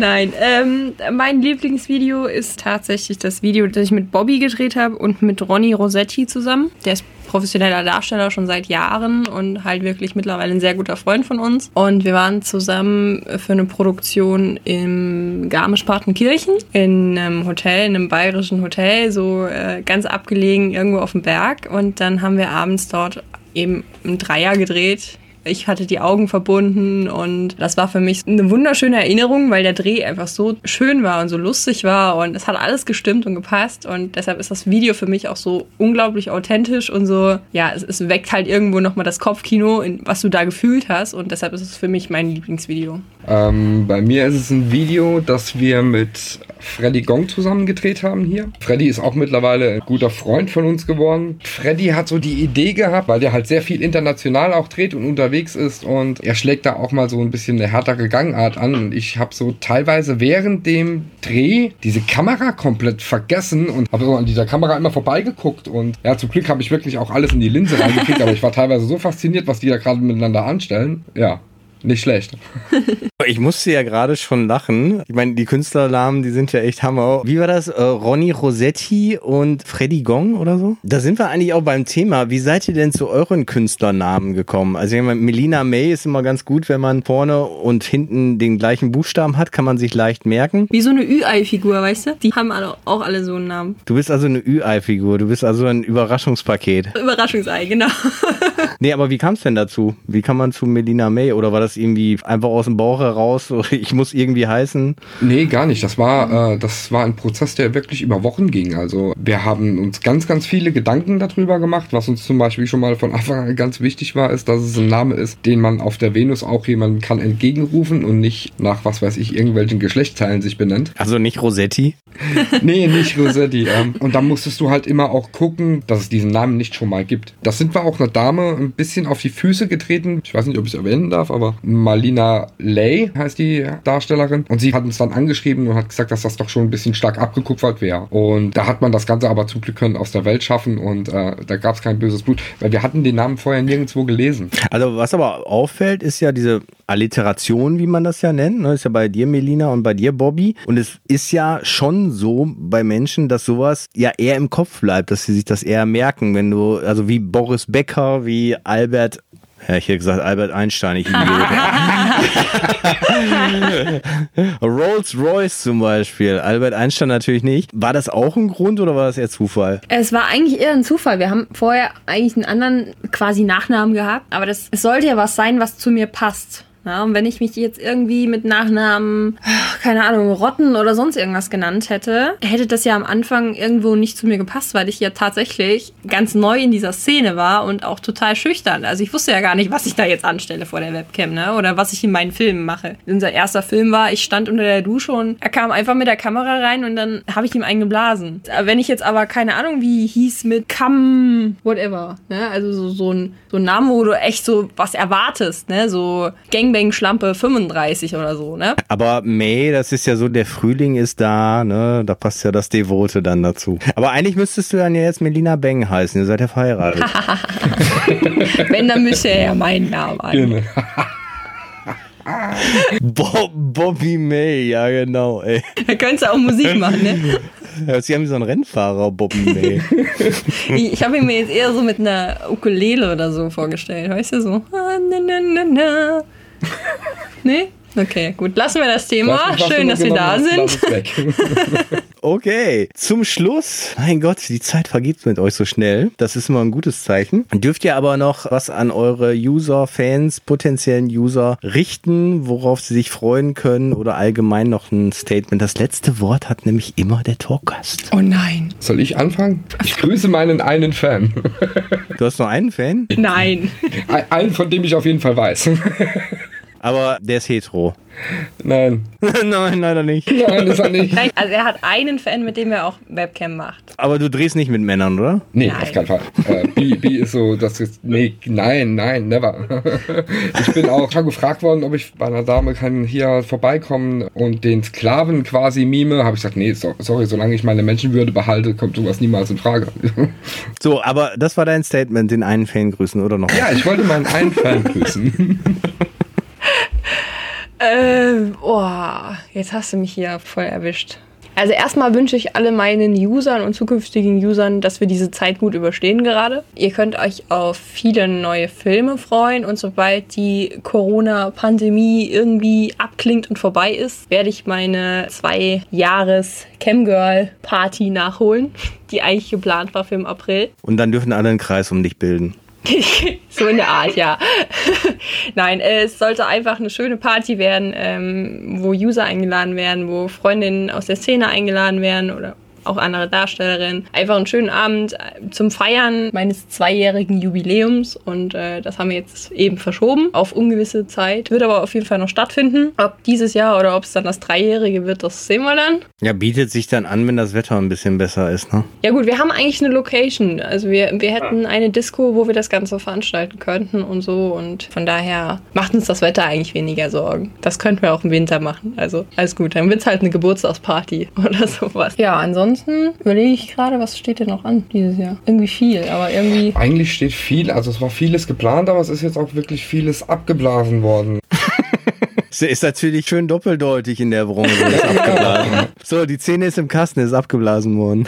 Nein, ähm, mein Lieblingsvideo ist tatsächlich das Video, das ich mit Bobby gedreht habe und mit Ronny Rossetti zusammen. Der ist professioneller Darsteller schon seit Jahren und halt wirklich mittlerweile ein sehr guter Freund von uns. Und wir waren zusammen für eine Produktion im Garmisch-Partenkirchen in einem Hotel, in einem bayerischen Hotel, so äh, ganz abgelegen irgendwo auf dem Berg. Und dann haben wir abends dort eben ein Dreier gedreht. Ich hatte die Augen verbunden und das war für mich eine wunderschöne Erinnerung, weil der Dreh einfach so schön war und so lustig war und es hat alles gestimmt und gepasst und deshalb ist das Video für mich auch so unglaublich authentisch und so, ja, es, es weckt halt irgendwo nochmal das Kopfkino, in, was du da gefühlt hast und deshalb ist es für mich mein Lieblingsvideo. Ähm, bei mir ist es ein Video, das wir mit Freddy Gong zusammen gedreht haben hier. Freddy ist auch mittlerweile ein guter Freund von uns geworden. Freddy hat so die Idee gehabt, weil der halt sehr viel international auch dreht und unterwegs ist und er schlägt da auch mal so ein bisschen eine härtere Gangart an und ich habe so teilweise während dem Dreh diese Kamera komplett vergessen und habe so an dieser Kamera immer vorbeigeguckt und ja, zum Glück habe ich wirklich auch alles in die Linse reingekriegt, aber ich war teilweise so fasziniert, was die da gerade miteinander anstellen. Ja, nicht schlecht. Ich musste ja gerade schon lachen. Ich meine, die Künstlernamen, die sind ja echt Hammer. Wie war das? Äh, Ronny Rossetti und Freddy Gong oder so? Da sind wir eigentlich auch beim Thema. Wie seid ihr denn zu euren Künstlernamen gekommen? Also ich meine, Melina May ist immer ganz gut, wenn man vorne und hinten den gleichen Buchstaben hat, kann man sich leicht merken. Wie so eine Ü-Ei-Figur, weißt du? Die haben alle, auch alle so einen Namen. Du bist also eine Ü-Ei-Figur. Du bist also ein Überraschungspaket. Überraschungsei, genau. Nee, aber wie kam es denn dazu? Wie kam man zu Melina May? Oder war das irgendwie einfach aus dem Bauch heraus? So, ich muss irgendwie heißen. Nee, gar nicht. Das war, äh, das war ein Prozess, der wirklich über Wochen ging. Also wir haben uns ganz, ganz viele Gedanken darüber gemacht. Was uns zum Beispiel schon mal von Anfang an ganz wichtig war, ist, dass es ein Name ist, den man auf der Venus auch jemanden kann entgegenrufen und nicht nach, was weiß ich, irgendwelchen Geschlechtsteilen sich benennt. Also nicht Rossetti. Nee, nicht Rossetti. Ähm, und dann musstest du halt immer auch gucken, dass es diesen Namen nicht schon mal gibt. Das sind wir auch einer Dame ein bisschen auf die Füße getreten. Ich weiß nicht, ob ich es erwähnen darf, aber Malina Lay heißt die Darstellerin. Und sie hat uns dann angeschrieben und hat gesagt, dass das doch schon ein bisschen stark abgekupfert wäre. Und da hat man das Ganze aber zum Glück können aus der Welt schaffen und äh, da gab es kein böses Blut, weil wir hatten den Namen vorher nirgendwo gelesen. Also was aber auffällt, ist ja diese Alliteration, wie man das ja nennt. Ne? Ist ja bei dir, Melina, und bei dir, Bobby. Und es ist ja schon so bei Menschen, dass sowas ja eher im Kopf bleibt, dass sie sich das eher merken, wenn du, also wie Boris Becker, wie Albert ja, ich hätte gesagt Albert Einstein, ich Idiot. Rolls Royce zum Beispiel, Albert Einstein natürlich nicht. War das auch ein Grund oder war das eher Zufall? Es war eigentlich eher ein Zufall. Wir haben vorher eigentlich einen anderen quasi Nachnamen gehabt, aber das es sollte ja was sein, was zu mir passt. Ja, und wenn ich mich jetzt irgendwie mit Nachnamen, keine Ahnung, Rotten oder sonst irgendwas genannt hätte, hätte das ja am Anfang irgendwo nicht zu mir gepasst, weil ich ja tatsächlich ganz neu in dieser Szene war und auch total schüchtern. Also ich wusste ja gar nicht, was ich da jetzt anstelle vor der Webcam, ne? Oder was ich in meinen Filmen mache. Unser erster Film war, ich stand unter der Dusche und er kam einfach mit der Kamera rein und dann habe ich ihm eingeblasen. Wenn ich jetzt aber keine Ahnung, wie hieß mit Kam, whatever, ne? Also so, so ein, so ein Name, wo du echt so was erwartest, ne? So Gangbang Schlampe 35 oder so, ne? Aber May, das ist ja so, der Frühling ist da, ne? Da passt ja das Devote dann dazu. Aber eigentlich müsstest du dann ja jetzt Melina Beng heißen. Ihr seid ja verheiratet. Wenn, dann müsste er ja meinen Namen ein. Genau. Bob, Bobby May, ja genau, ey. Da könntest du auch Musik machen, ne? Hört sich an wie so ein Rennfahrer, Bobby May. Ich, ich habe ihn mir jetzt eher so mit einer Ukulele oder so vorgestellt, weißt du, so. Na, na, na, na. Nee? Okay, gut. Lassen wir das Thema. Nicht, was Schön, dass wir da sind. Okay, zum Schluss. Mein Gott, die Zeit vergeht mit euch so schnell. Das ist immer ein gutes Zeichen. Dürft ihr aber noch was an eure User, Fans, potenziellen User richten, worauf sie sich freuen können oder allgemein noch ein Statement. Das letzte Wort hat nämlich immer der Talkgast. Oh nein. Soll ich anfangen? Ich grüße meinen einen Fan. Du hast noch einen Fan, Nein. Ein- Einen, von dem ich auf jeden Fall weiß. aber der ist hetero. Nein. Nein, leider nicht. Nein, ist er nicht. Nein, Also er hat einen Fan, mit dem er auch Webcam macht. Aber du drehst nicht mit Männern, oder? Nee, Nein. auf keinen Fall. Äh, B, B ist so, das ist, nee, nein, nein, never. ich bin auch schon gefragt worden, ob ich bei einer Dame kann hier vorbeikommen und den Sklaven quasi mime. Habe ich gesagt, nee, so, sorry, solange ich meine Menschenwürde behalte, kommt sowas niemals in Frage. So, aber das war dein Statement, den einen Fan grüßen, oder noch? ja, ich wollte meinen einen Fan grüßen. Ähm, oh, jetzt hast du mich hier voll erwischt. Also erstmal wünsche ich alle meinen Usern und zukünftigen Usern, dass wir diese Zeit gut überstehen gerade. Ihr könnt euch auf viele neue Filme freuen und sobald die Corona-Pandemie irgendwie abklingt und vorbei ist, werde ich meine zwei Jahres Camgirl-Party nachholen, die eigentlich geplant war für im April. Und dann dürfen alle einen Kreis um dich bilden. so in der Art, ja. Nein, äh, es sollte einfach eine schöne Party werden, ähm, wo User eingeladen werden, wo Freundinnen aus der Szene eingeladen werden oder auch andere Darstellerinnen. Einfach einen schönen Abend äh, zum Feiern meines zweijährigen Jubiläums und äh, das haben wir jetzt eben verschoben auf ungewisse Zeit. Wird aber auf jeden Fall noch stattfinden. Ob dieses Jahr oder ob es dann das Dreijährige wird, das sehen wir dann. Ja, bietet sich dann an, wenn das Wetter ein bisschen besser ist, ne? Ja gut, wir haben eigentlich eine Location. Also wir, wir hätten eine Disco, wo wir das Ganze veranstalten könnten und so. Und von daher macht uns das Wetter eigentlich weniger Sorgen. Das könnten wir auch im Winter machen. Also alles gut. Dann wird es halt eine Geburtstagsparty oder sowas. Ja, ansonsten überlege ich gerade, was steht denn noch an dieses Jahr? Irgendwie viel, aber irgendwie... Eigentlich steht viel, also es war vieles geplant, aber es ist jetzt auch wirklich vieles abgeblasen worden. Ist natürlich schön doppeldeutig in der Branche. So, die Szene ist im Kasten, ist abgeblasen worden.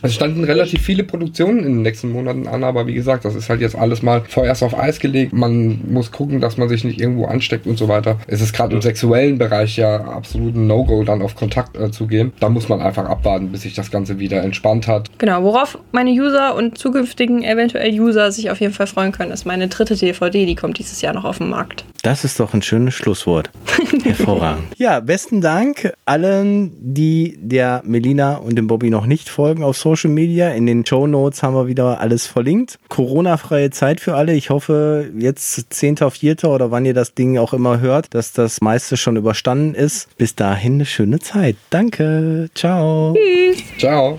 Es standen relativ viele Produktionen in den nächsten Monaten an, aber wie gesagt, das ist halt jetzt alles mal vorerst auf Eis gelegt. Man muss gucken, dass man sich nicht irgendwo ansteckt und so weiter. Es ist gerade im sexuellen Bereich ja absolut ein No-Go, dann auf Kontakt äh, zu gehen. Da muss man einfach abwarten, bis sich das Ganze wieder entspannt hat. Genau, worauf meine User und zukünftigen eventuell User sich auf jeden Fall freuen können, ist meine dritte DVD, die kommt dieses Jahr noch auf den Markt. Das ist doch ein schönes Schlusswort. Hervorragend. Ja, besten Dank allen, die der Melina und dem Bobby noch nicht folgen auf Social Media. In den Show Notes haben wir wieder alles verlinkt. Corona-freie Zeit für alle. Ich hoffe, jetzt 10.4. oder wann ihr das Ding auch immer hört, dass das meiste schon überstanden ist. Bis dahin eine schöne Zeit. Danke. Ciao. Ciao.